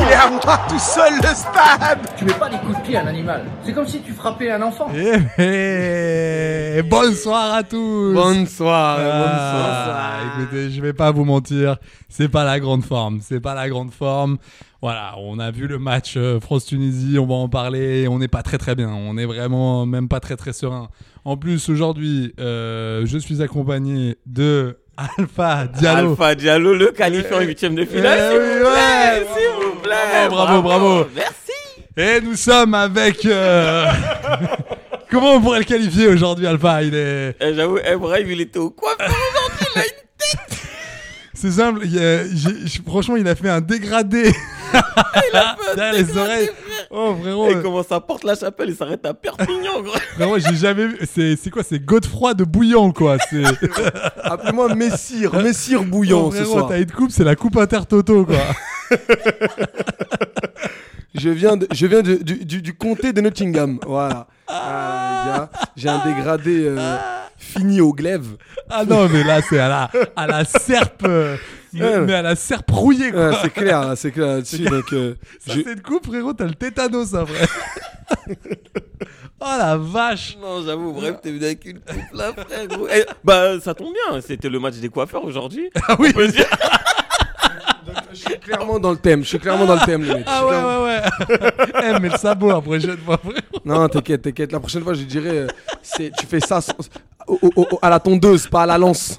Il est à moi tout seul le stade. Tu mets pas des coups de pied à un animal. C'est comme si tu frappais un enfant. Eh, eh, bonsoir à tous. Bonsoir, Ah, Écoutez, je vais pas vous mentir, c'est pas la grande forme, c'est pas la grande forme. Voilà, on a vu le match euh, France-Tunisie, on va en parler, on n'est pas très très bien, on est vraiment même pas très très serein. En plus, aujourd'hui, euh, je suis accompagné de Alpha Diallo. Alpha Diallo, le qualifié en huitième de finale. Eh s'il oui, vous plaît, ouais, s'il vous plaît. Bravo, bravo. Merci. Et nous sommes avec... euh, Comment on pourrait le qualifier aujourd'hui, Alpha? Il est... Eh, J'avoue, eh, Brave, il était au coiffeur aujourd'hui. il a une- C'est simple, il y a- j'ai- j'ai- franchement, il a fait un dégradé derrière les dégradé, oreilles. Oh frérot, Et comment ça porte la chapelle, il s'arrête à Perpignan, gros. frérot, j'ai jamais vu. C'est quoi C'est Godefroy de bouillant quoi. C'est Appelez-moi Messire, Messire bouillant Oh, ce soir. t'as une coupe, c'est la coupe intertoto quoi. Je viens, de, je viens de- du, du, du comté de Nottingham. Voilà. Ah, gars, J'ai un dégradé euh, fini au glaive. Ah non, mais là c'est à la à la serpe, euh, mais, Ouais. mais à la serpe rouillée quoi. Ouais, c'est clair, là, c'est clair là-dessus. Donc, euh, Ça je- c'est une coupe frérot, t'as le tétanos après. oh la vache. Non, j'avoue, bref, t'es venu avec une coupe là, frère, gros. Eh, bah, ça tombe bien, c'était le match des coiffeurs aujourd'hui. Ah oui. On peut dire. je suis clairement dans le thème. Je suis clairement dans le thème, les mecs. Ah ouais clairement- ouais ouais. Eh mais le sabot la prochaine fois. Non, t'inquiète, t'inquiète. La prochaine fois, je dirais, euh, c'est, tu fais ça sans- au- au- au- à la tondeuse, pas à la lance.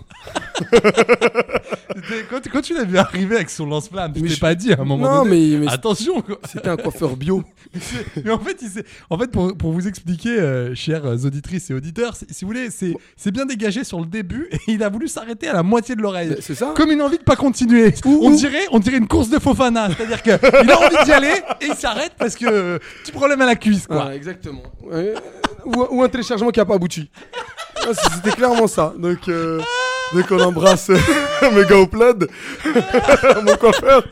Quand, quand tu l'as vu arriver avec son lance-flamme, tu t'es je- pas dit à un moment Non, donné. mais- mais- attention. C'était un coiffeur bio. Mais en fait, il en fait pour, pour vous expliquer, euh, chères auditrices et auditeurs, si vous voulez, c'est bien dégagé sur le début et il a voulu s'arrêter à la moitié de l'oreille. C'est ça Comme une envie de pas continuer. on, dirait, on dirait une course de Fofana. C'est-à-dire qu'il a envie d'y aller et il s'arrête parce que euh, petit problème à la cuisse. Quoi. Exactement. Ouais. ou, ou un téléchargement qui a pas abouti. Ouais, C'était clairement ça. Donc, euh, donc on embrasse euh, mes gars au plaid, mon coiffeur,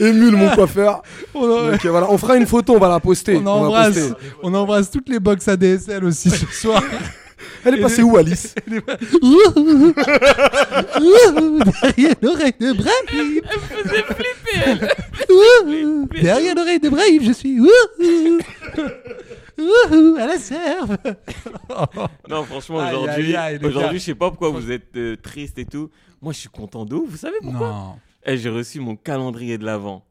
Émule, mon coiffeur. On, en- Donc euh, voilà, on fera une photo, on va la poster. on embrasse, poster. on embrasse toutes les box ADSL aussi ce soir. Elle est passée où, Alice Derrière l'oreille de Brahim. Derrière l'oreille de Brahim, je suis. à la serve. Franchement, aujourd'hui, aujourd'hui, je sais pas pourquoi vous êtes euh, triste et tout. Moi, je suis content de ouf. Vous savez pourquoi Non. Eh, j'ai reçu mon calendrier de l'avant.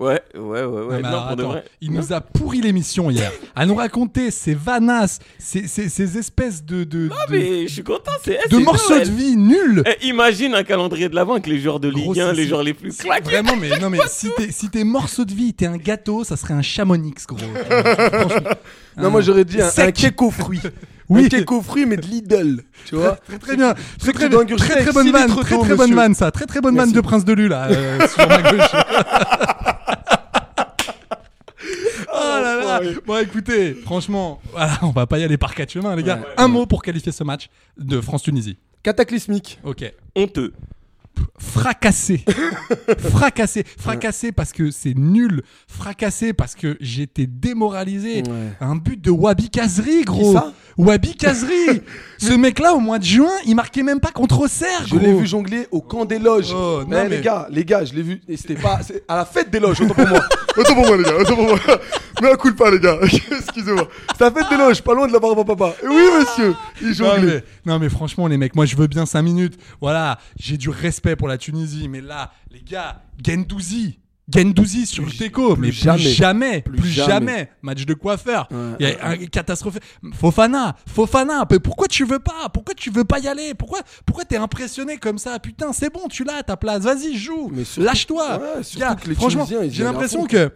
Ouais, ouais, ouais, ouais. Non, mais Non, alors, pour de attends, vrai. il nous a pourri l'émission hier. à nous raconter ces vanasses, ces, ces, ces espèces de, de, Non, de, mais je suis content. C'est de c'est morceaux Noël. de vie nuls. Eh, imagine un calendrier de l'avant avec les joueurs de Ligue Gros, 1, c'est- les joueurs les plus claqués. Vraiment, mais non, mais si t'es si t'es morceau de vie, t'es un gâteau, ça serait un chamonix, gros. Franchement. Non, moi j'aurais dit un, un fruits. Oui. Un cake aux fruits, mais de Lidl. Tu vois Très, très bien, très très, très, très, bonne vanne, très très bonne vanne ça, très très bonne vanne de Prince de Lu là, euh, sur ma gauche. Oh là là Bon écoutez, franchement, voilà, on va pas y aller par quatre chemins les gars. Un mot pour qualifier ce match de France-Tunisie. Cataclysmique. Ok. Honteux. Fracassé. fracassé. Fracassé parce que c'est nul. Fracassé parce que j'étais démoralisé. Ouais. Un but de Wabi Kazri, gros. Wabi Kazri. Ce mec-là, au mois de juin, il marquait même pas contre Auxerre. Je l'ai vu jongler au camp des loges. Oh, non, Eh, mais- Les gars, les gars, je l'ai vu. Et c'était pas. c'est à la fête des loges, autant pour moi. Autant pour moi, les gars, autant pour moi. Mais un coup de pas, les gars. Excusez-moi. À la fête des loges, pas loin de la barbe à papa. Oui, monsieur. Il Non jonglait. mais, non mais franchement les mecs, moi je veux bien 5 minutes. Voilà, j'ai du respect pour la Tunisie, mais là, les gars, Gendouzi, Gendouzi sur le Teco, mais plus jamais. jamais, plus, Plus jamais. jamais. match de coiffeur. Ouais, Il y a un catastrophe. Fofana, Fofana, mais pourquoi tu veux pas? Pourquoi tu veux pas y aller? Pourquoi pourquoi t'es impressionné comme ça? Putain, c'est bon, tu l'as ta place, vas-y, joue. Lâche-toi. Ouais, franchement, j'ai l'impression que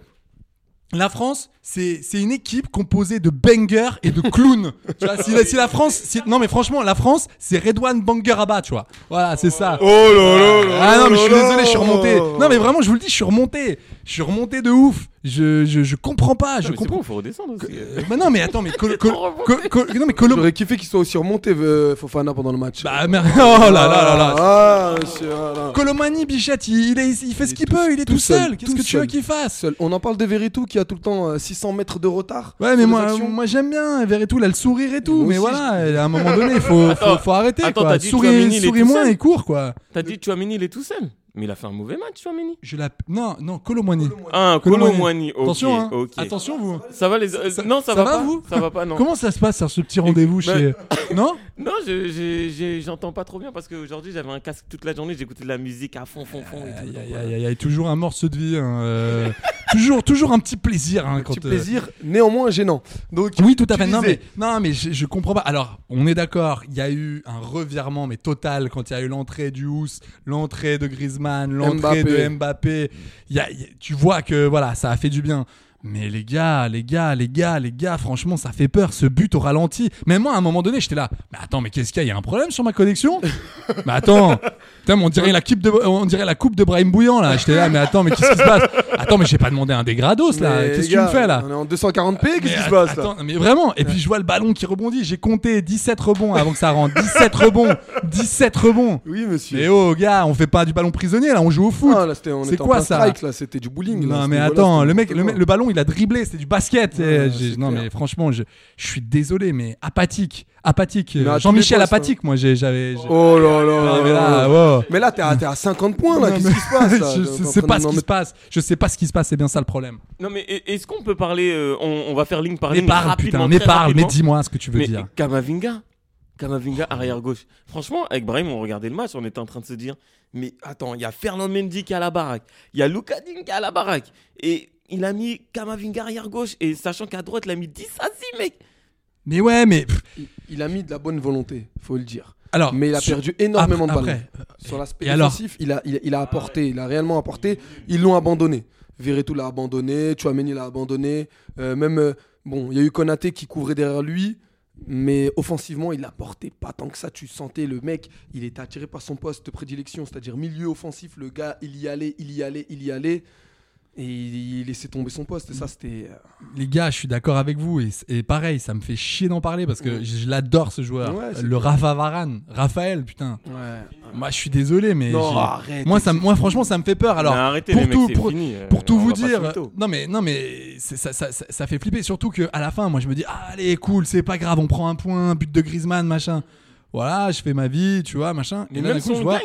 la France, c'est c'est une équipe composée de bangers et de clowns. tu vois, si, la, si la France, si- non mais franchement, la France, c'est Redouane Banger Abba, tu vois. Voilà, c'est ça. Oh là là là Ah non mais je suis désolé, je suis remonté. Non mais vraiment, je vous le dis, je suis remonté. Je suis remonté de ouf. Je je, je comprends pas, je Non, mais c'est comprends. bon, faut redescendre aussi. Euh, bah non mais attends, mais Col- Col- Col- Col- non mais Colo- J'aurais kiffé qu'il soit aussi remonté, euh, Fofana, pendant le match. Bah merde. Oh là là là là. Ah, monsieur, voilà. Colomani Bichette, il, il est- il fait ce qu'il peut, il est tout, seul. Qu'est-ce tout que tu veux qu'il fasse Seul. On en parle de Veritou qui a tout le temps euh, 600 mètres de retard. Ouais, mais moi, moi j'aime bien il a le sourire et tout, mais aussi, voilà, à un moment donné, il faut, faut, arrêter attends, quoi. t'as dit Souris, moins et cours quoi. T'as dit Chouamini, il est tout seul. Mais il a fait un mauvais match, Chouamini. Je la... Non, non, Colomani. Ah, Colomani. Colomani. Ok, Attention, hein. ok. attention vous. Ça va les. euh, Ça- non, ça, ça va, va, pas. vous Ça va pas, non. Comment ça se passe ce petit rendez-vous Bah- chez... Non Non, je- j'entends pas trop bien parce qu'aujourd'hui j'avais un casque toute la journée, j'écoutais de la musique à fond, fond, fond. voilà. aïe, aïe, aïe, toujours un morceau de vie. hein, euh, toujours, toujours un petit plaisir. Hein, quand, Petit euh, plaisir, néanmoins gênant. Donc, Oui, tout à fait. Non, mais, non, mais je, je comprends pas. Alors, on est d'accord, il y a eu un revirement, mais total, quand il y a eu l'entrée du Hous, l'entrée de Griezmann, l'entrée de Mbappé. Il y a- il y a- tu vois que voilà, ça a fait du bien. Mais les gars, les gars, les gars, les gars, franchement, ça fait peur, ce but au ralenti. Mais moi, à un moment donné, j'étais là. Mais attends, mais qu'est-ce qu'il y a? Il y a un problème sur ma connexion? Mais attends, putain, mais on dirait la coupe de, on dirait la coupe de Brahim Bouillant là. J'étais là, mais attends, mais qu'est-ce qui se passe? Attends, mais j'ai pas demandé un dégrados là. Mais Qu'est-ce que tu me gars, fais là? On est en 240p, qu'est-ce qui se passe là? attends, mais vraiment, et puis je vois le ballon qui rebondit. J'ai compté 17 rebonds avant que ça rentre. 17 rebonds, 17 rebonds. Oui, monsieur. Mais oh, gars, on fait pas du ballon prisonnier là, on joue au foot. Ah, là, c'était, on C'est était en quoi plein ça? strike, là, c'était du bowling. là, non mais attends, c'était le mec, n'importe le, mec- quoi. le ballon il a dribblé, c'était du basket. Ouais, c'est non clair. mais franchement, je, je suis désolé, mais apathique, apathique. Mais Jean-Michel apathique, moi j'ai, j'avais. Oh là là mais là là, là. wow. Mais là, t'es à, à 50 points, là. Qu'est-ce mais- qui se passe là je sais pas ce qui se passe. Je sais pas ce qui se passe, c'est bien ça le problème. Non, mais est-ce qu'on peut parler euh, on, on va faire ligne par Mais ligne parle, rapidement, putain, mais parle, mais dis-moi ce que tu veux Mais dire. Kamavinga, Kamavinga arrière gauche. Franchement, avec Brahim, on regardait le match, on était en train de se dire, mais attends, il y a Fernand Mendy qui est à la baraque, il y a Luka Digne qui est à la baraque, et il a mis Kamavinga arrière gauche, et sachant qu'à droite, il a mis 10 à 6 mec. Mais ouais, mais Il- Il a mis de la bonne volonté, faut le dire. alors. Mais il a sur- perdu énormément après- de ballons. après, Sur l'aspect alors défensif, il a, il, il a apporté, il a réellement apporté. Ils l'ont abandonné. Verretou l'a abandonné, Chouameni l'a abandonné. euh, même, euh, bon, il y a eu Konaté qui couvrait derrière lui. Mais offensivement, il apportait pas tant que ça. Tu sentais le mec, il était attiré par son poste de prédilection, c'est-à-dire milieu offensif. Le gars, il y allait, il y allait, il y allait. Et il, il laissait tomber son poste. Et ça, c'était. euh, Les gars, je suis d'accord avec vous et, et pareil, ça me fait chier d'en parler parce que Ouais. je, je l'adore ce joueur, Ouais, le. Rafa Varane, Raphaël, putain. Moi, je suis désolé, mais Non, j'ai- arrête. moi, ça, me- moi, franchement, ça me fait peur. Alors, arrêtez pour mecs, tout- c'est pour- fini, euh, pour tout vous dire, non mais non mais ça, ça, ça, ça fait flipper. Surtout que à la fin, moi, je me dis, ah, allez, cool, c'est pas grave, on prend un point, but de Griezmann, machin. Voilà, je fais ma vie, tu vois, machin. Mais Et là, d'un coup, je vois,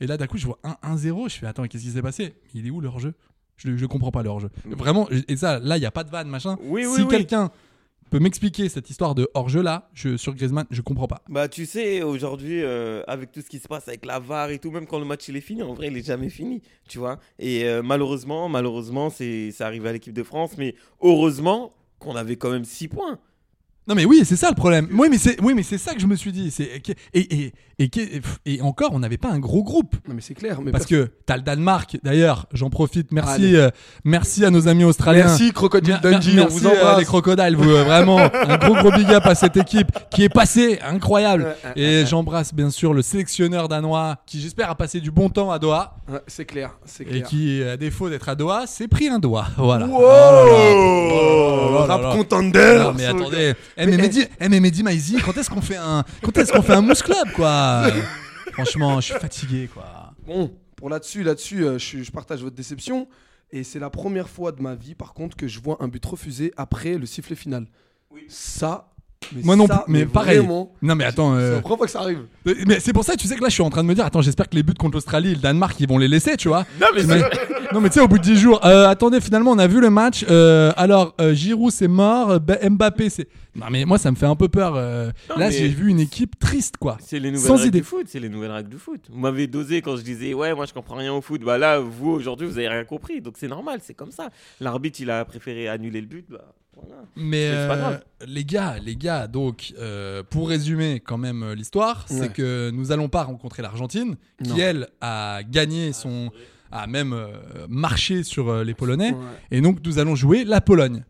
et là, d'un coup, je vois 1-0. Je fais, attends, qu'est-ce qui s'est passé? Il est où le hors-jeu? Je, je comprends pas le hors-jeu. Vraiment, et ça, là, il y a pas de vanne, machin. Oui, oui, si oui. quelqu'un peut m'expliquer cette histoire de hors-jeu là, je, sur Griezmann, je comprends pas. Bah tu sais, aujourd'hui, euh, avec tout ce qui se passe avec la VAR et tout, même quand le match il est fini, en vrai il est jamais fini, tu vois. Et euh, malheureusement, malheureusement, c'est c'est arrivé à l'équipe de France, mais heureusement qu'on avait quand même 6 points. Non mais oui, c'est ça le problème. Oui, mais c'est oui, mais c'est ça que je me suis dit. C'est et et et, et, et encore, on n'avait pas un gros groupe. Non, mais c'est clair. Mais Parce que t'as le Danemark, d'ailleurs, j'en profite, merci, euh, merci à nos amis australiens. Merci, Crocodile Mer- Dundee, on merci, vous euh, les crocodiles, vous, euh, vraiment, un gros gros big up à cette équipe qui est passée, incroyable. Et j'embrasse bien sûr le sélectionneur danois qui j'espère a passé du bon temps à Doha c'est clair, c'est et clair. qui, à défaut d'être à Doha, s'est pris un doigt. Voilà. Wow Oh là là. Oh là là. Rap contender Non mais attendez, eh, mais Mehdi, eh, mais Mehdi Maizi, quand est-ce qu'on fait un, quand est-ce qu'on fait un mousse club quoi Franchement, je suis fatigué quoi. Bon, pour là-dessus, là-dessus, euh, je partage votre déception. Et c'est la première fois de ma vie, par contre, que je vois un but refusé après le sifflet final. Ça, Mais Moi non ça, plus, mais, pareil. vraiment, Non mais attends, C'est euh, la première fois que ça arrive. euh, mais c'est pour ça, tu sais que là, je suis en train de me dire, attends, j'espère que les buts contre l'Australie et le Danemark, ils vont les laisser, tu vois. Non, mais Mais- non mais tu sais, au bout de 10 jours, euh, attendez, finalement, on a vu le match. euh, alors, Giroud, c'est mort. Ba- Mbappé, c'est. Non mais moi, ça me fait un peu peur. Non, là, j'ai vu une équipe triste, quoi. C'est les nouvelles Sans règles idée. du foot, c'est les nouvelles règles du foot. Vous m'avez dosé quand je disais ouais, moi je comprends rien au foot. Bah là, vous aujourd'hui, vous avez rien compris, donc c'est normal, c'est comme ça. L'arbitre, il a préféré annuler le but, bah voilà. Mais pas euh, les gars, les gars, donc euh, pour résumer quand même euh, l'histoire, Ouais. c'est que nous allons pas rencontrer l'Argentine, qui Non. elle a gagné son, a même euh, marché sur euh, les Polonais, Ouais. et donc nous allons jouer la Pologne.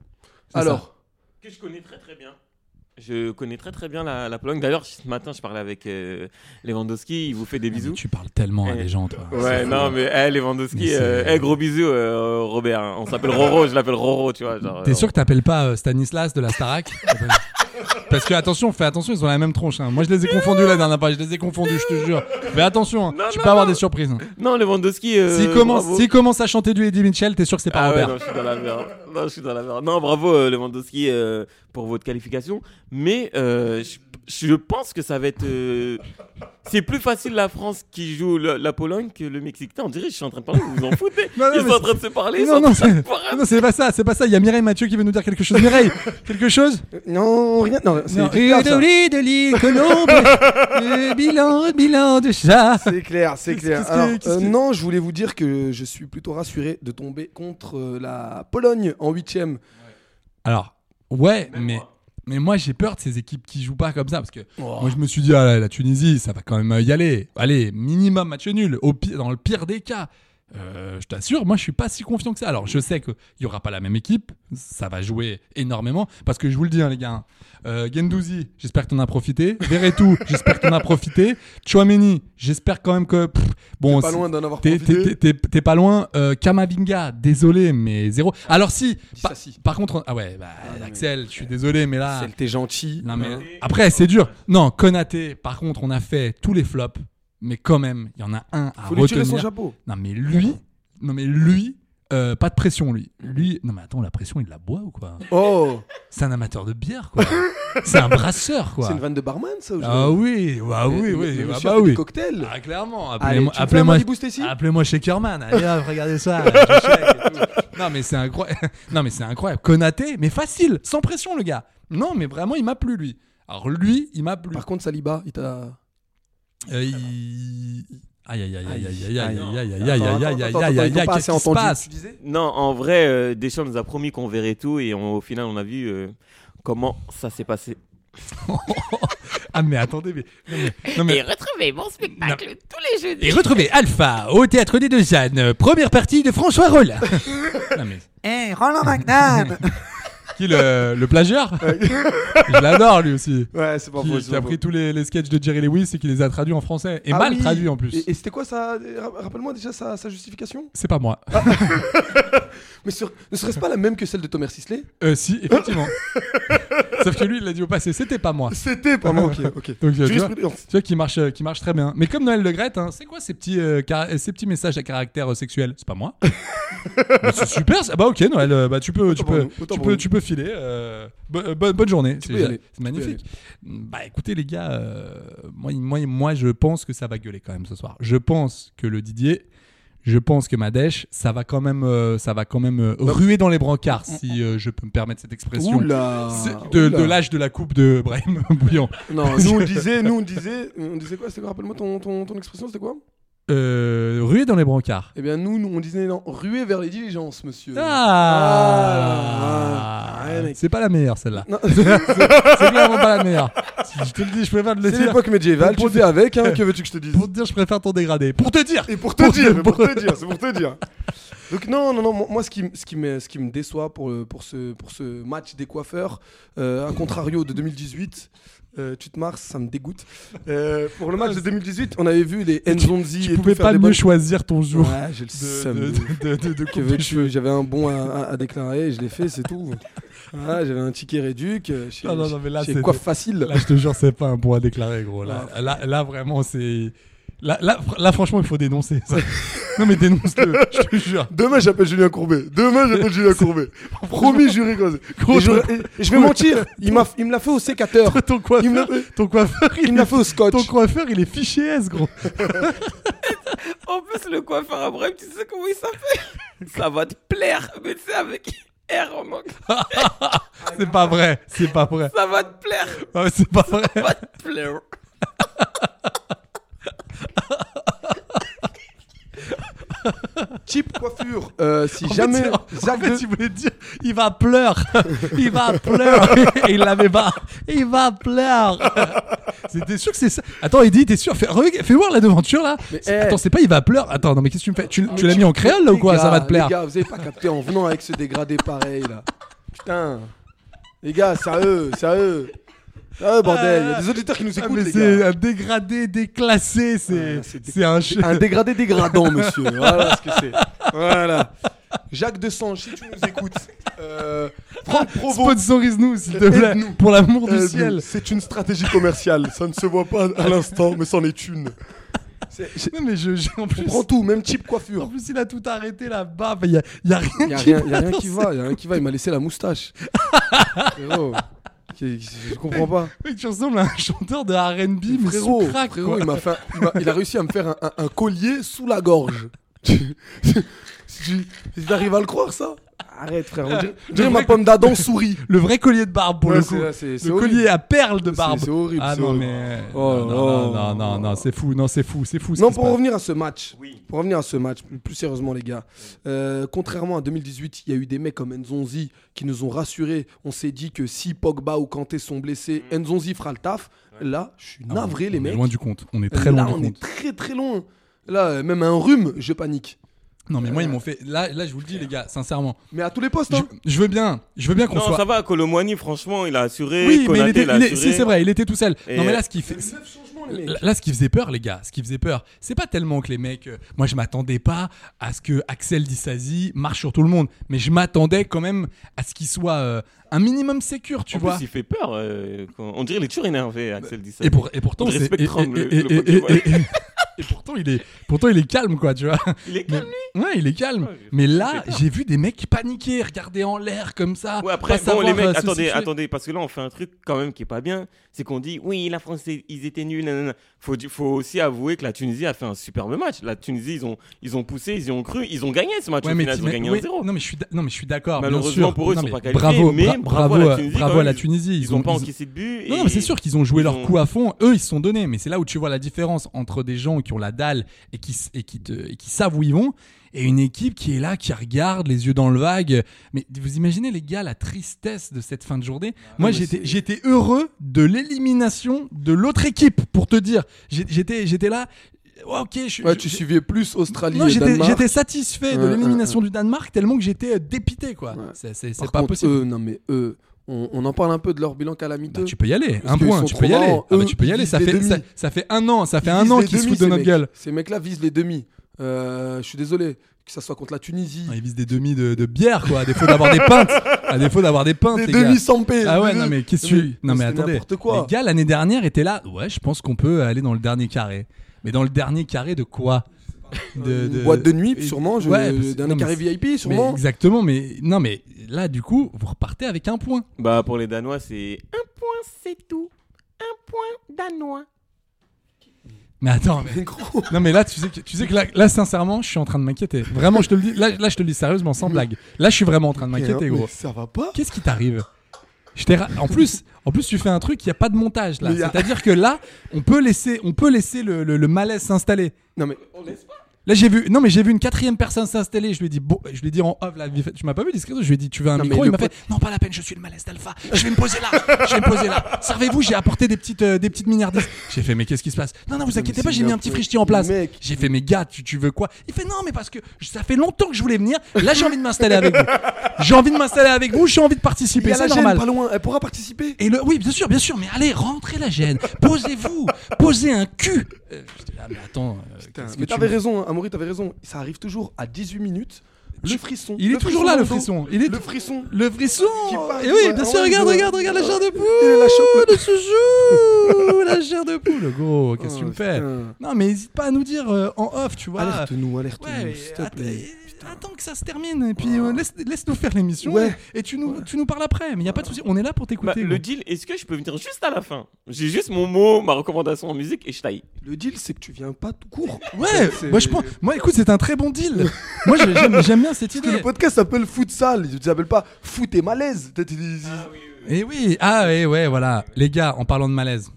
Alors, Que je connais très très bien. Je connais très très bien la, la Pologne. D'ailleurs, ce matin, je parlais avec euh, Lewandowski, il vous fait des ça. bisous. Tu parles tellement à Eh. des gens, toi. Ouais, non, mais eh, Lewandowski, Mais euh, eh, gros bisous, euh, Robert. hein. On s'appelle Roro, je l'appelle Roro, tu vois. T'es euh, sûr que t'appelles pas euh, Stanislas de la Starac? Parce que attention, fais attention, ils ont la même tronche. hein. Moi, je les ai confondus la dernière fois. Je les ai confondus, je te jure. Fais attention, hein. Non, tu non, peux avoir des surprises. hein. Non, Lewandowski. euh, S'il commence, s'il commence à chanter du Eddie Mitchell, t'es sûr que c'est pas Ah ouais, Robert. non, je suis dans la merde. Non, je suis dans la merde. Non, bravo euh, Lewandowski euh, pour votre qualification. Mais euh, je, je pense que ça va être. euh, c'est plus facile la France qui joue la, la Pologne que le Mexique. Putain, On dirait que je suis en train de parler, vous vous en foutez. Non, non, Ils sont en train de se parler. Non, non, c'est pas ça, c'est pas ça. Il y a Mireille Mathieu qui veut nous dire quelque chose. Mireille, quelque chose? Non, rien. Non, c'est ça. de l'île Colombe, bilan, bilan de chat. C'est clair, c'est clair. Alors, qu'est-ce euh, non, je voulais vous dire que je suis plutôt rassuré de tomber contre euh, la Pologne en huitième. Alors, ouais, mais. Mais moi j'ai peur de ces équipes qui jouent pas comme ça parce que Oh. moi je me suis dit ah la, la Tunisie ça va quand même y aller allez minimum match nul au pire, dans le pire des cas Euh, je t'assure moi je suis pas si confiant que ça alors je sais qu'il y aura pas la même équipe ça va jouer énormément parce que je vous le dis hein, les gars euh, Gendouzi j'espère que t'en as profité Verretou j'espère que t'en as profité Chouameni j'espère quand même que pff, bon Pas c'est- loin d'en avoir T'es, profité. t'es- t'es- t'es pas loin. Euh, Kamavinga, désolé, mais zéro. Alors si, si. par contre, ah ouais, bah, mais- Axel, je suis désolé, mais là, Celle, t'es gentil. non mais hein. après c'est dur. Non, Konaté, par contre, on a fait tous les flops, mais quand même, il y en a un à Faut lui tirer son chapeau. Non mais lui, non mais lui, euh, pas de pression lui. Lui, non mais attends, la pression, il la boit ou quoi? Oh, C'est un amateur de bière quoi. c'est un brasseur quoi. c'est une vanne de barman, ça ou Ah oui, ah oui, Mais- oui, ah monsieur bah fait oui. des cocktails. Ah clairement, Allez, appelez-moi, tu me fais un appelez-moi, Malibu Stacy appelez-moi Shakerman. Allez, hop, regardez ça. je shake et tout. non mais c'est incroyable. Non mais c'est incroyable. Konaté, mais facile, sans pression le gars. Non mais vraiment, il m'a plu lui. Alors lui, il m'a plu. Par contre, Saliba, il t'a. Euh, il- Aïe aïe aïe aïe aïe aïe aïe Aïe. aïe aïe aïe aïe aïe qu'est-ce qui se passe Non, en vrai, euh, Deschamps nous a promis qu'on verrait tout et au final, on a vu euh, comment ça s'est passé. Ah mais attendez mais non mais, non, mais- retrouvez mon spectacle tous les jeudis. Et retrouvez Alpha au théâtre des Deux Jeannes, première partie de François Rollin. non mais Eh, Roland McNabb qui le, le plagiaire Je l'adore lui aussi. Ouais, c'est pas Qui, qui a pris tous les, les sketchs de Jerry Lewis et qui les a traduits en français et Ah mal oui. traduits en plus. Et, et c'était quoi ça Ra- Rappelle-moi déjà sa, sa justification? C'est pas moi. Mais sur- ne serait-ce pas la même que celle de Thomas Sisley? Euh, si, effectivement. Sauf que lui, il l'a dit au passé, c'était pas moi. C'était pas moi. Ok, ok. Donc, tu vois, Jurisprudence. tu vois qui marche, euh, qui marche très bien. Mais comme Noël Le Gret, hein, c'est quoi ces petits, euh, cara- ces petits messages à caractère euh, sexuel? C'est pas moi. Mais c'est super. ça. Bah ok, Noël, euh, bah tu peux, tu pour peux, nous, autant tu pour peux, nous. tu peux filer. euh, bo- euh, bonne, journée. C'est magnifique. Bah écoutez les gars, euh, moi, moi, moi, je pense que ça va gueuler quand même ce soir. Je pense que le Didier. Je pense que Madèche, ça va quand même, euh, ça va quand même euh, ruer dans les brancards, si euh, je peux me permettre cette expression. Oula. C'est de, oula. de l'âge de la coupe de Brahim Bouillon. Non, nous on disait, nous on disait, on disait quoi? C'était quoi? Rappelle-moi ton, ton, ton expression, c'était quoi? Euh, ruer dans les brancards. Eh bien, nous, nous on disait non, ruer vers les diligences, monsieur. Ah, Ah. C'est pas la meilleure celle-là. C'est clairement pas la meilleure. Je te le dis, je préfère te le C'est dire. l'époque médiévale, Pour tu fais avec, hein, que veux-tu que je te dise Pour te dire, je préfère ton dégradé. Pour te dire. Et pour te Pour dire, te- pour te dire, c'est pour te dire. Donc non, non, non, moi ce qui, m- ce qui, me, ce qui me déçoit pour, le- pour, ce, pour ce match des coiffeurs, euh, un contrario de 2018, euh, tu te marres, ça me dégoûte. Euh, pour le match de 2018, on avait vu les Nzonzi Tu tout pouvais pas mieux bonnes- choisir ton jour Ouais, j'ai le de, seum de, de-. J'avais un bon à, déclarer, je l'ai fait, c'est tout. Voilà, j'avais un ticket réduc. euh, Chez, Non, non, non, mais là, c'est- Coiffe Facile. Là, je te jure, c'est pas un bon à déclarer, gros. Là, là, là vraiment, c'est. Là, là, là, franchement, il faut dénoncer. ça. Non, mais dénonce-le, je te jure. Demain, j'appelle Julien Courbet. Demain, j'appelle Julien Courbet. Promis, juré. quoi. Gros, Et je, et- vais mentir. Il m'a, il me l'a fait au sécateur. Ton Il me l'a coiffeur, fait, ton coiffeur, il me l'a fait au scotch. ton coiffeur, il est fiché S, gros. En plus, le coiffeur à Brême, tu sais comment il s'appelle? Ça va te plaire, mais c'est avec R en anglais. C'est pas vrai, c'est pas vrai. Ça va te plaire, mais c'est pas vrai. ça va te plaire. Type coiffure. Euh, si En fait, jamais en fait, de- il voulait dire, il va pleurer, il va pleurer, et il l'avait pas, il va pleurer. C'était sûr que c'est ça. Attends, il dit, t'es sûr, fais, voir la devanture là. Mais, eh. Attends, c'est pas il va pleurer. Attends, non mais qu'est-ce que tu me fais? Tu, tu l'as mis en créole là ou quoi? Ça va te plaire. Les gars, vous avez pas capté en venant avec ce dégradé pareil là. Putain. Les gars, sérieux, sérieux. Sérieux, bordel. Il y a des auditeurs qui nous Ah, écoutent, mais c'est un dégradé déclassé, c'est Ah, c'est un dégradé dégradant, monsieur. Voilà ce que c'est. Voilà. Jacques Desange, si tu nous écoutes. Euh, Franck Provo. Sponsorise-nous s'il te plaît, Aide-nous. pour l'amour du Aide-nous. ciel. C'est une stratégie commerciale. Ça ne se voit pas à l'instant, mais c'en est une. C'est- Non mais je, j'ai- en On plus, prend tout, même type en coiffure. plus il a tout arrêté là-bas. Il y a, y a rien. Il y a qui rien, y a rien dans qui va, y a rien qui va. Il m'a laissé la moustache. Frérot, je comprends pas. Mec, tu ressembles à un chanteur de R&B mais frérot, sous crack. frérot, quoi. il, m'a fait un- il, m'a- il a réussi à me faire un, un- un collier sous la gorge. tu, tu, tu arrives à le croire ça? Arrête frère, on dirait, on dirait ma pomme d'Adam sourit. Le vrai collier de barbe pour Ouais, le coup. c'est- c'est le horrible. collier à perles de barbe. C'est- horrible, Ah non mais Oh, non, non, oh. non, non, non, c'est fou, non c'est fou, c'est fou. Non, pour revenir à ce match, Oui. pour revenir à ce match, plus, plus sérieusement les gars, euh, contrairement à 2018, il y a eu des mecs comme Nzonzi qui nous ont rassurés. On s'est dit que si Pogba ou Kanté sont blessés, Nzonzi fera le taf. Là, je suis Ah, navré on les est mecs. loin du compte. On est très Là, loin on du est très très loin. Là, euh, même un rhume, je panique. Non mais moi ils m'ont fait. Là, là je vous le dis les gars, sincèrement. Mais à tous les postes, Je, hein. je veux bien, je veux bien qu'on Non, soit. ça va, Colomwani, franchement, il a assuré. Oui, mais il était, il a il est- assuré. c'est vrai, il était tout seul. Et non mais là euh, ce qui fait. Là, ce qui faisait peur, les gars, ce qui faisait peur, c'est pas tellement que les mecs. euh, moi, je m'attendais pas à ce que Axel Disasi marche sur tout le monde, mais je m'attendais quand même à ce qu'il soit euh, un minimum sécure, tu en vois. plus, il fait peur. euh, quand- On dirait qu'il est toujours énervé, Axel dit ça. Et, pour, et pourtant, c'est. Et, et- le- et- le et- Pokémon. et- et- et pourtant, il est, pourtant, il est calme, quoi, tu vois. Il est Mais- calme, lui. Ouais, il est calme. Ouais, mais là, peur. j'ai vu des mecs paniquer, regarder en l'air comme ça. Ouais, après, bon, les mecs, euh, attendez, situer. attendez, parce que là, on fait un truc quand même qui est pas bien. C'est qu'on dit, oui, la France, ils étaient nuls. nanana. Faut, faut aussi avouer que la Tunisie a fait un superbe match. La Tunisie, ils ont, ils ont poussé, ils y ont cru, ils ont gagné ce match. Ouais, au mais final, ils ont gagné oui, 1-0. non mais je suis non mais je suis d'accord bien Malheureusement sûr. pour eux, ils sont pas qualifiés, bravo mais bra- bravo bravo à la Tunisie, bravo à la. Tunisie Ils ont pas encaissé de but. Non, mais c'est sûr qu'ils ont joué leur coup à fond. Eux, ils se sont donnés. Mais c'est là où tu vois la différence entre des gens qui ont la dalle et qui, s- et qui, te, et qui savent où ils vont et une équipe qui est là, qui regarde, les yeux dans le vague. Mais vous imaginez, les gars, la tristesse de cette fin de journée Moi, mais j'étais heureux de l'élimination de l'autre équipe, pour te dire. J'étais j'étais là. Ok, je, Ouais, je- tu suivais plus Australie non, j'étais satisfait de Ouais, l'élimination du Danemark tellement que j'étais euh, dépité, quoi. C'est pas contre, possible. eux, non mais eux, on, on en parle un peu de leur bilan calamiteux. Bah, tu peux y aller, Parce un point, tu peux y aller. Ah bah, tu peux y aller, ça fait, ça, ça fait un an, ça fait Ils un an qu'ils se foutent de notre mecs. gueule. Ces mecs-là visent les demi. Euh, je suis désolé, que ça soit contre la Tunisie. Ah, Ils visent des demi de, de bière, quoi, à défaut d'avoir des pintes. À défaut d'avoir des pintes, des demi sans paix. Ah ouais, non mais qu'est-ce que tu... Non mais attendez, n'importe quoi. les gars l'année dernière étaient là, ouais je pense qu'on peut aller dans le dernier carré. Mais dans le dernier carré de quoi? De, Une boîte de nuit, sûrement. Je, Ouais, parce- dernier non, carré VIP, Mais sûrement. exactement, mais non mais là du coup vous repartez avec un point. Bah, pour les Danois, c'est un point, c'est tout. Un point danois. Mais attends, mais... Gros, Non mais là tu sais que, tu sais que là, là, sincèrement je suis en train de m'inquiéter. Vraiment je te le dis, là, là je te le dis sérieusement sans blague. Là je suis vraiment en train de m'inquiéter mais gros. ça va pas. Qu'est-ce qui t'arrive? Je t'ai ra- en plus, en plus tu fais un truc, il y a pas de montage là. A- C'est-à-dire que là, on peut laisser, on peut laisser le, le- le malaise s'installer. Non mais Là j'ai vu, non mais j'ai vu une quatrième personne s'installer. Je lui ai dit, bon, je lui ai dit en off là, tu m'as pas vu discrètement. Je lui ai dit, tu veux un Non, micro? Il m'a fait, non pas la peine, je suis le malaise d'Alpha. Je vais me poser là, je vais me poser là. Servez-vous, j'ai apporté des petites, euh, des petites. J'ai fait, mais qu'est-ce qui se passe? Non non, vous inquiétez pas, j'ai mis un petit frichetier en place. J'ai fait, mais gars, tu, tu veux quoi? Il fait, non mais parce que ça fait longtemps que je voulais venir. Là j'ai envie de m'installer avec vous. J'ai envie de m'installer avec vous. J'ai envie de participer. C'est normal. pas loin. Elle pourra participer. Et le, oui, bien sûr, bien sûr, mais allez, rentrez la gêne. Posez-vous, posez un cul. Euh, j'étais là, mais attends. euh, Putain, mais tu raison, hein, Amaury, t'avais raison. Ça arrive toujours à 18 minutes. Le frisson. Il est Le toujours là, le frisson. Il est Le frisson. Le frisson. Et oui, bien Ah sûr, ouais, regarde, de- regarde, regarde la chair de la poule, de ce jour, la chair de poule, gros. Qu'est-ce que tu Oh, me fais. Non, mais n'hésite pas à nous dire euh, en off, tu vois. Alerte-nous, alerte-nous, s'il te plaît. Attends que ça se termine et puis euh, laisse, laisse-nous faire l'émission Ouais. et tu nous, tu nous parles après. Mais il y a pas de souci, on est là pour Bah, t'écouter. le deal, est-ce que je peux venir juste à la fin? J'ai juste mon mot, ma recommandation en musique et je taille. Le deal, c'est que tu viens pas tout court. Ouais, moi je pense. Moi écoute, c'est un très bon deal. moi j'aime, bien cette Parce que idée. le podcast s'appelle Futsal, il s'appelle pas Foot et malaise. Peut-être il- il- Et oui, ah ouais, ouais, voilà. Les gars, en parlant de malaise,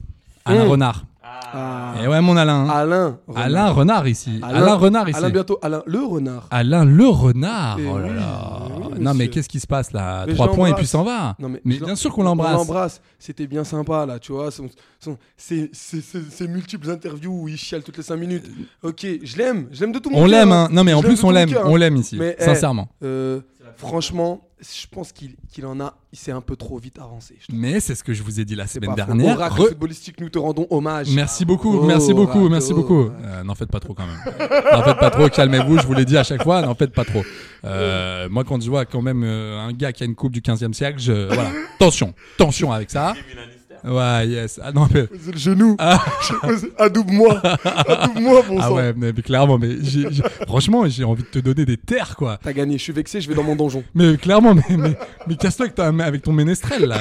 Alain Mm. Renard. Ah. Et ouais, mon Alain. hein. Alain. Alain Renard ici. Alain, Renard ici. Alain bientôt, Alain le renard. Alain le renard. Eh oh là oui, là. eh oui, non mais qu'est-ce qui se passe là Mais Trois points et puis l'embrasse. s'en va. Non, mais bien sûr qu'on On l'embrasse. l'embrasse. C'était bien sympa là, tu vois. Ses multiples interviews où il chiale toutes les 5 minutes. Ok, je l'aime, je l'aime de tout mon On l'aime, hein. Non mais en Je plus on l'aime, cœur, on hein. l'aime ici, Mais, eh, sincèrement. euh, franchement, je pense qu'il en a. Il s'est un peu trop vite avancé. Mais c'est ce que je vous ai dit la semaine dernière. Oracle Re- footballistique, nous te rendons hommage. Merci beaucoup, Oh, merci beaucoup, merci oh, beaucoup. ouais. Euh, n'en faites pas trop quand même. n'en faites pas trop, calmez-vous, je vous l'ai dit à chaque fois, n'en faites pas trop. Euh, moi quand je vois quand même euh, un gars qui a une coupe du 15e siècle, je voilà, tension, tension avec ça. Ouais, yes. Ah non mais le genou. Ah. Adoube-moi. Adoube-moi, bon Ah sang. ouais, mais, mais clairement, mais j'ai- j'ai- franchement, j'ai envie de te donner des terres, quoi. T'as gagné, je suis vexé, je vais dans mon donjon. Mais clairement, mais, mais, mais casse-toi avec, ta- avec ton ménestrel, là.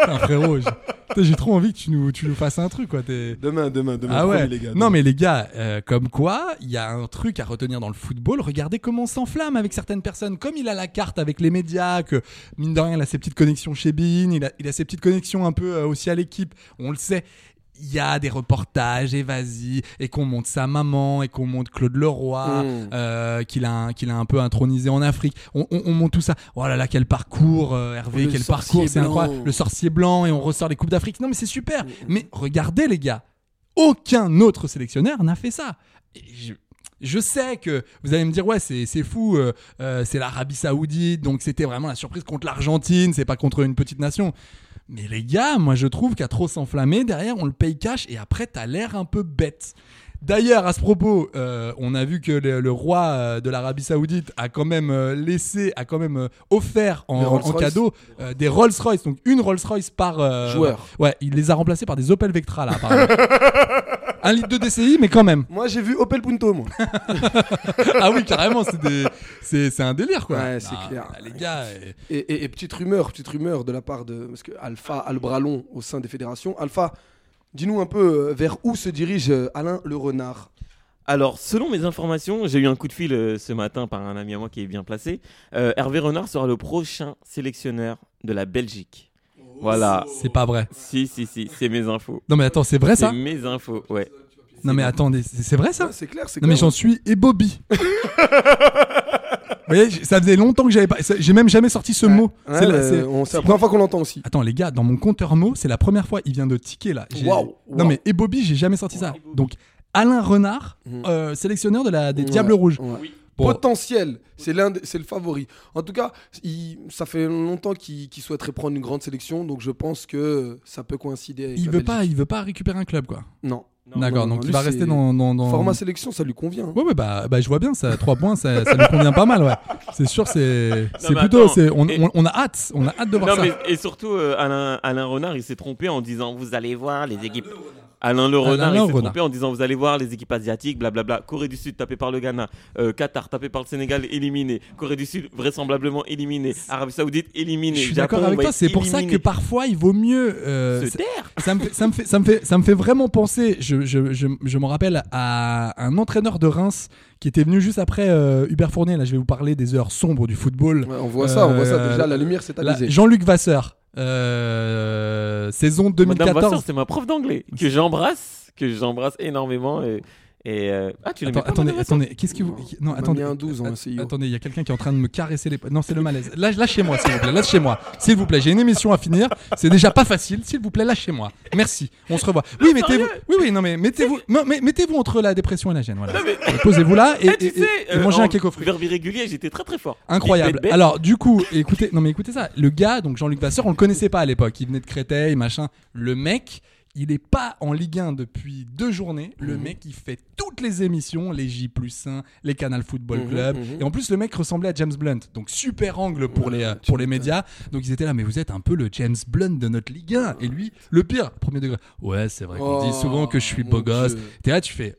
Putain, frérot, j'ai putain, j'ai trop envie que tu nous, tu nous fasses un truc, quoi. T'es... Demain, demain, demain. Ah ouais. promis, les gars. non mais les gars, euh, comme quoi, il y a un truc à retenir dans le football. Regardez comment on s'enflamme avec certaines personnes. Comme il a la carte avec les médias, que mine de rien, il a ses petites connexions chez Bein, il a, il a ses petites connexions un peu euh, aussi à l'équipe. On le sait. Il y a des reportages et vas-y et qu'on monte sa maman et qu'on monte Claude Leroy Mm. euh, qu'il a qu'il a un peu intronisé en Afrique on, on- on monte tout ça oh là là quel parcours euh, Hervé Le quel parcours c'est incroyable le sorcier blanc et on ressort les coupes d'Afrique non mais c'est super mais regardez les gars aucun autre sélectionneur n'a fait ça. Et je, je sais que vous allez me dire ouais c'est c'est fou euh, euh, c'est l'Arabie Saoudite donc c'était vraiment la surprise contre l'Argentine c'est pas contre une petite nation. Mais les gars, moi je trouve qu'à trop s'enflammer, derrière on le paye cash et après t'as l'air un peu bête. D'ailleurs, à ce propos, euh, on a vu que le, le roi euh, de l'Arabie Saoudite a quand même euh, laissé, a quand même offert en, cadeau euh, des Rolls-Royce, donc une Rolls-Royce par euh, Joueur. Ouais, il les a remplacés par des Opel Vectra là, apparemment. Un litre de DCI, mais quand même. Moi, j'ai vu Opel Punto, moi. Ah oui, carrément, c'est des, c'est, c'est un délire quoi. Ouais, c'est Ah, clair. Les gars, Et, et- et petite rumeur, petite rumeur de la part de. Parce que Alpha a le bras long au sein des fédérations. Alpha, dis-nous un peu euh, vers où se dirige euh, Alain le renard? Alors, selon mes informations, j'ai eu un coup de fil euh, ce matin par un ami à moi qui est bien placé. Euh, Hervé Renard sera le prochain sélectionneur de la Belgique. Voilà. c'est pas vrai. Si, si, si, c'est mes infos. Non mais attends, c'est vrai ça C'est mes infos, ouais. Non mais attendez, c'est, c'est vrai ça Ouais, c'est clair, c'est Non mais j'en suis et Bobby. Vous voyez, j- ça faisait longtemps que j'avais pas. ça- J'ai même jamais sorti ce mot. Ouais, C'est la- mais c'est- on- c'est la première fois qu'on l'entend aussi. Attends les gars, dans mon compteur mot, c'est la première fois. Il vient de ticker là. J'ai- Waouh, Non waouh. mais et Bobby, j'ai jamais sorti ça. Donc Alain Renard, Mhm. euh, sélectionneur de la des Ouais, Diables Rouges. ouais. Potentiel, c'est l'un, des- c'est le favori. En tout cas, il- ça fait longtemps qu'il, souhaiterait prendre une grande sélection, donc je pense que ça peut coïncider. Avec Il la veut pas, il veut pas récupérer un club quoi. Non. D'accord, donc il va rester dans, dans, dans- Format sélection, ça lui convient. hein. Ouais, ouais, bah, bah, je vois bien, ça, 3 points, ça, ça lui convient pas mal, ouais. C'est sûr, c'est, plutôt, c'est, on, et- on, on a hâte, on a hâte de voir Non, ça. mais, et surtout, euh, Alain, Alain Renard, il s'est trompé en disant Vous allez voir les équipes. Alain Le Renard, Alain il s'est Renard. trompé en disant Vous allez voir les équipes asiatiques, blablabla. Corée du Sud tapé par le Ghana. Euh, Qatar tapé par le Sénégal, éliminé. Corée du Sud vraisemblablement éliminé. Arabie Saoudite, éliminé. Je suis d'accord avec toi, c'est pour ça que parfois il vaut mieux. euh, Se c'est- taire. ça me fait, ça me fait, ça me fait, ça me fait vraiment penser. Je, je, je, je me rappelle à un entraîneur de Reims qui était venu juste après euh, Hubert Fournier. Là, je vais vous parler des heures sombres du football. Ouais, on voit ça, on voit ça. Euh, Déjà, la lumière s'est Là, avisée. Jean-Luc Vasseur, euh, saison Madame Vasseur, 2014. c'est ma prof d'anglais que j'embrasse, que j'embrasse énormément. Et, et, euh, ah, tu Attends, attendez, attendez, qu'est-ce que vous. Non, attendez. un 12 en CIO. Attendez, il y a quelqu'un qui est en train de me caresser les. Non, c'est le malaise. Lâche- Lâchez-moi, s'il vous plaît. Lâchez-moi. S'il vous plaît, j'ai une émission à finir. C'est déjà pas facile. S'il vous plaît, lâchez-moi. Merci. On se revoit. Oui, mettez-vous. Oui, oui, non, mais mettez-vous. mais mettez-vous entre la dépression et la gêne. Voilà. Posez-vous là et, tu et- sais, et- et euh, mangez un cake aux fruits. Verbe irrégulier, j'étais très très fort. Incroyable. Alors, du coup, écoutez, non mais écoutez ça. Le gars, donc Jean-Luc Vasseur, on le connaissait pas à l'époque. Il venait de Créteil, machin. Le mec, il est pas en Ligue 1 depuis deux journées. Le Mhm. mec, il fait toutes les émissions, les J plus 1, les Canal Football Mhm, Club. mhm. Et en plus, le mec ressemblait à James Blunt. Donc, super angle pour, les, pour les médias. Donc, ils étaient là, mais vous êtes un peu le James Blunt de notre Ligue 1. Et lui, le pire, premier degré. Ouais, c'est vrai qu'on Oh, dit souvent que je suis beau gosse. Dieu. T'es là, tu fais.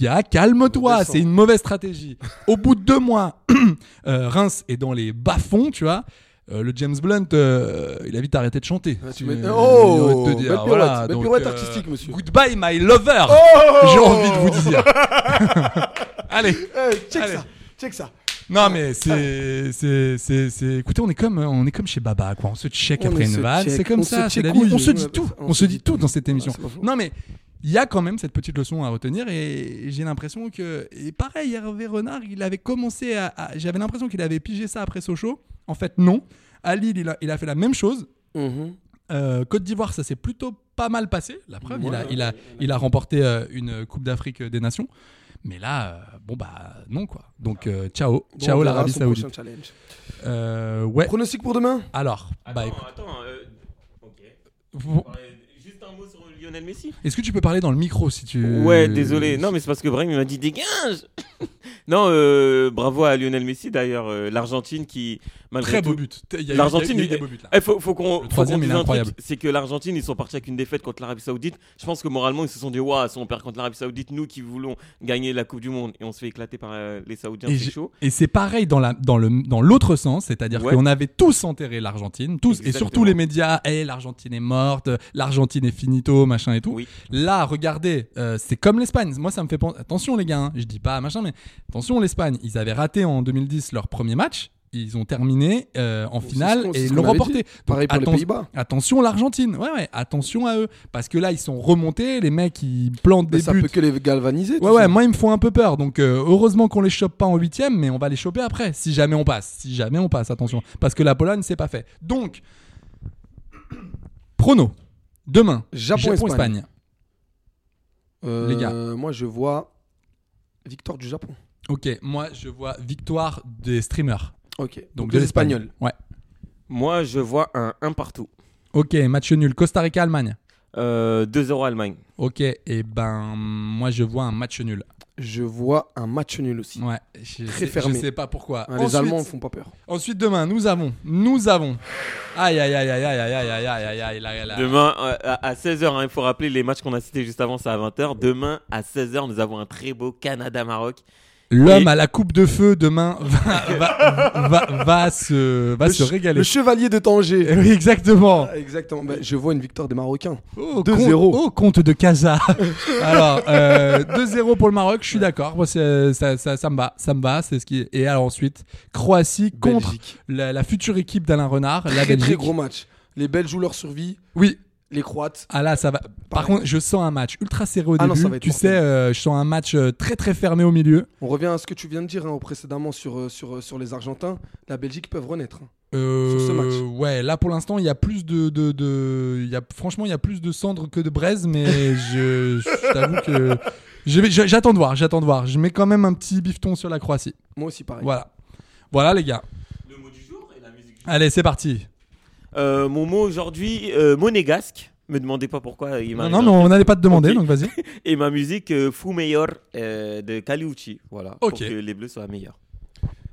Gars, calme-toi, c'est une mauvaise stratégie. Au bout de deux mois, euh, Reims est dans les bas-fonds, tu vois. Euh, le James Blunt, euh, il a vite arrêté de chanter. Ah, tu mets- Oh, te dire, belle pirouette, voilà, belle donc, pirouette euh, artistique, monsieur. Goodbye, my lover. Oh J'ai envie de vous dire. Allez. Eh, check Allez. ça, check ça. Non mais c'est c'est c'est c'est écoutez on est comme on est comme chez Baba quoi on se check On après une vanne c'est comme on ça se c'est la check vie on se dit tout on se dit tout dans cette émission pas faux. non mais il y a quand même cette petite leçon à retenir et j'ai l'impression que et pareil Hervé Renard il avait commencé à, à- j'avais l'impression qu'il avait pigé ça après Sochaux en fait non à Lille il a, il a fait la même chose Mhm. euh, Côte d'Ivoire, ça s'est plutôt pas mal passé. La preuve, il, a, Ouais, il, a, il a remporté euh, une Coupe d'Afrique des Nations. Mais là, euh, bon bah non quoi. Donc euh, ciao, Bon, ciao l'Arabie Saoudite. Euh, ouais. Pronostic pour demain? Alors, bah Attends, écoute, attends. euh, ok. vous- Juste un mot sur Lionel Messi. est-ce que tu peux parler dans le micro si tu Ouais, désolé. Non, mais c'est parce que Brahim m'a dit dégage. non, euh, bravo à Lionel Messi d'ailleurs, euh, l'Argentine qui malgré très tout, beau but. Il y a eu- L'Argentine, il y a eu il- des beaux buts là. Eh, faut, faut qu'on faut troisième, qu'on il est dise un incroyable. truc, c'est que l'Argentine ils sont partis avec une défaite contre l'Arabie Saoudite. Je pense que moralement ils se sont dit waouh, si on perd contre l'Arabie Saoudite, nous qui voulons gagner la Coupe du Monde et on se fait éclater par euh, les Saoudiens, Et c'est j'ai- chaud. Et c'est pareil dans la dans le dans l'autre sens, c'est-à-dire Ouais. qu'on avait tous enterré l'Argentine, tous et Exactement. surtout les médias, hey, l'Argentine est morte, l'Argentine est finito, machin et tout. Oui. Là, regardez, euh, c'est comme l'Espagne. Moi, ça me fait penser. Attention les gars, hein, je dis pas machin, mais attention l'Espagne. Ils avaient raté en 2010 leur premier match. Ils ont terminé euh, en finale et l'ont remporté. Pareil pour les Pays-Bas. Attention l'Argentine, ouais ouais, attention à eux parce que là ils sont remontés, les mecs ils plantent Mais des ça buts. peut que les galvaniser. Ouais, ouais, ça. moi, ils me font un peu peur. Donc, euh, heureusement qu'on les chope pas en huitième, mais on va les choper après. Si jamais on passe. Si jamais on passe, attention. Parce que la Pologne, c'est pas fait. Donc, prono. Demain. Japon-Espagne. Euh, Les gars. Moi, je vois victoire du Japon. Ok, moi, je vois victoire des streamers. Ok. Donc, Donc, de l'espagnol. Ouais. Moi, je vois un 1 partout. Ok, match nul. Costa Rica, Allemagne. Euh, 2-0 Allemagne. Ok, et ben, moi, je vois un match nul. Je vois un match nul aussi. Ouais. Je Très sais, fermé. Je sais pas pourquoi. Hein, les Ensuite- Allemands font pas peur. Ensuite, demain, nous avons. Nous avons. Aïe, aïe, aïe, aïe, aïe, aïe, aïe, aïe, aïe, aïe, aïe. Demain euh, à, à 16h, il faut rappeler les matchs qu'on a cités juste avant, c'est à 20h. Demain à 16h, nous avons un très beau Canada-Maroc. L'homme Et- à la coupe de feu demain va, va, va, va se, va le, se régaler. le chevalier de Tanger. Oui, exactement. Ah, Exactement. Ben, je vois une victoire des Marocains. Oh, 2-0. compte- Oh, compte de Casa. alors, euh, 2-0 pour le Maroc, je suis d'accord. Moi, c'est- ça, ça, ça me va. Ça me va. C'est ce qui... Et alors ensuite, Croatie contre la, la future équipe d'Alain Renard, la Très, Belgique. très gros match. Les Belges jouent leur survie. Oui. Les Croates. Ah là, ça va. Par contre, je sens un match ultra serré au Ah non, ça va être tu mortel. sais, euh, je sens un match euh, très très fermé au milieu. On revient à ce que tu viens de dire hein, précédemment sur, euh, sur, sur les Argentins. La Belgique peuvent renaître. hein. Euh, Sur ce match. Ouais, là pour l'instant, il y a plus de, de, de- il y a, franchement, il y a plus de cendres que de braise, mais je, je t'avoue que j'attends de voir, j'attends de voir. Je mets quand même un petit bifton sur la Croatie. Moi aussi, pareil. Voilà, voilà les gars. Le mot du jour et la musique. Allez, c'est parti. Euh, mon mot aujourd'hui, euh, monégasque. Me demandez pas pourquoi. Il Non, non, mais on n'allait pas te demander, Ok. donc vas-y. Et ma musique, euh, Fou Meilleur euh, de Caliucci. Voilà. Ok. Pour que les bleus soient meilleurs.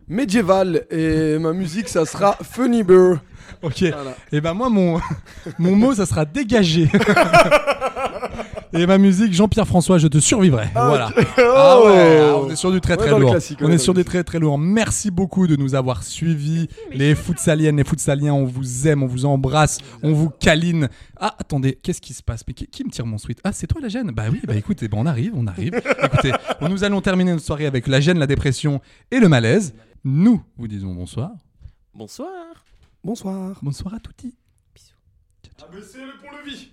Médiéval. Et ma musique, ça sera Funny Burr. Ok. Voilà. Et ben moi, mon, mon mot, ça sera dégagé. Et ma musique, Jean-Pierre François, je te survivrai. voilà. Ah ouais, ah, on est sur du très très lourd. on est sur des très très lourds. Merci beaucoup de nous avoir suivis. Les futsaliennes, les futsaliens, on vous aime, on vous embrasse, on vous câline. Ah, attendez, qu'est-ce qui se passe? Mais qui, qui me tire mon sweat? Ah, c'est toi la gêne? Bah oui, bah écoutez, bon, on arrive, on arrive. Écoutez, nous allons terminer notre soirée avec la gêne, la dépression et le malaise. Nous vous disons bonsoir. Bonsoir. Bonsoir. Bonsoir à tutti. ABC le pont-levis.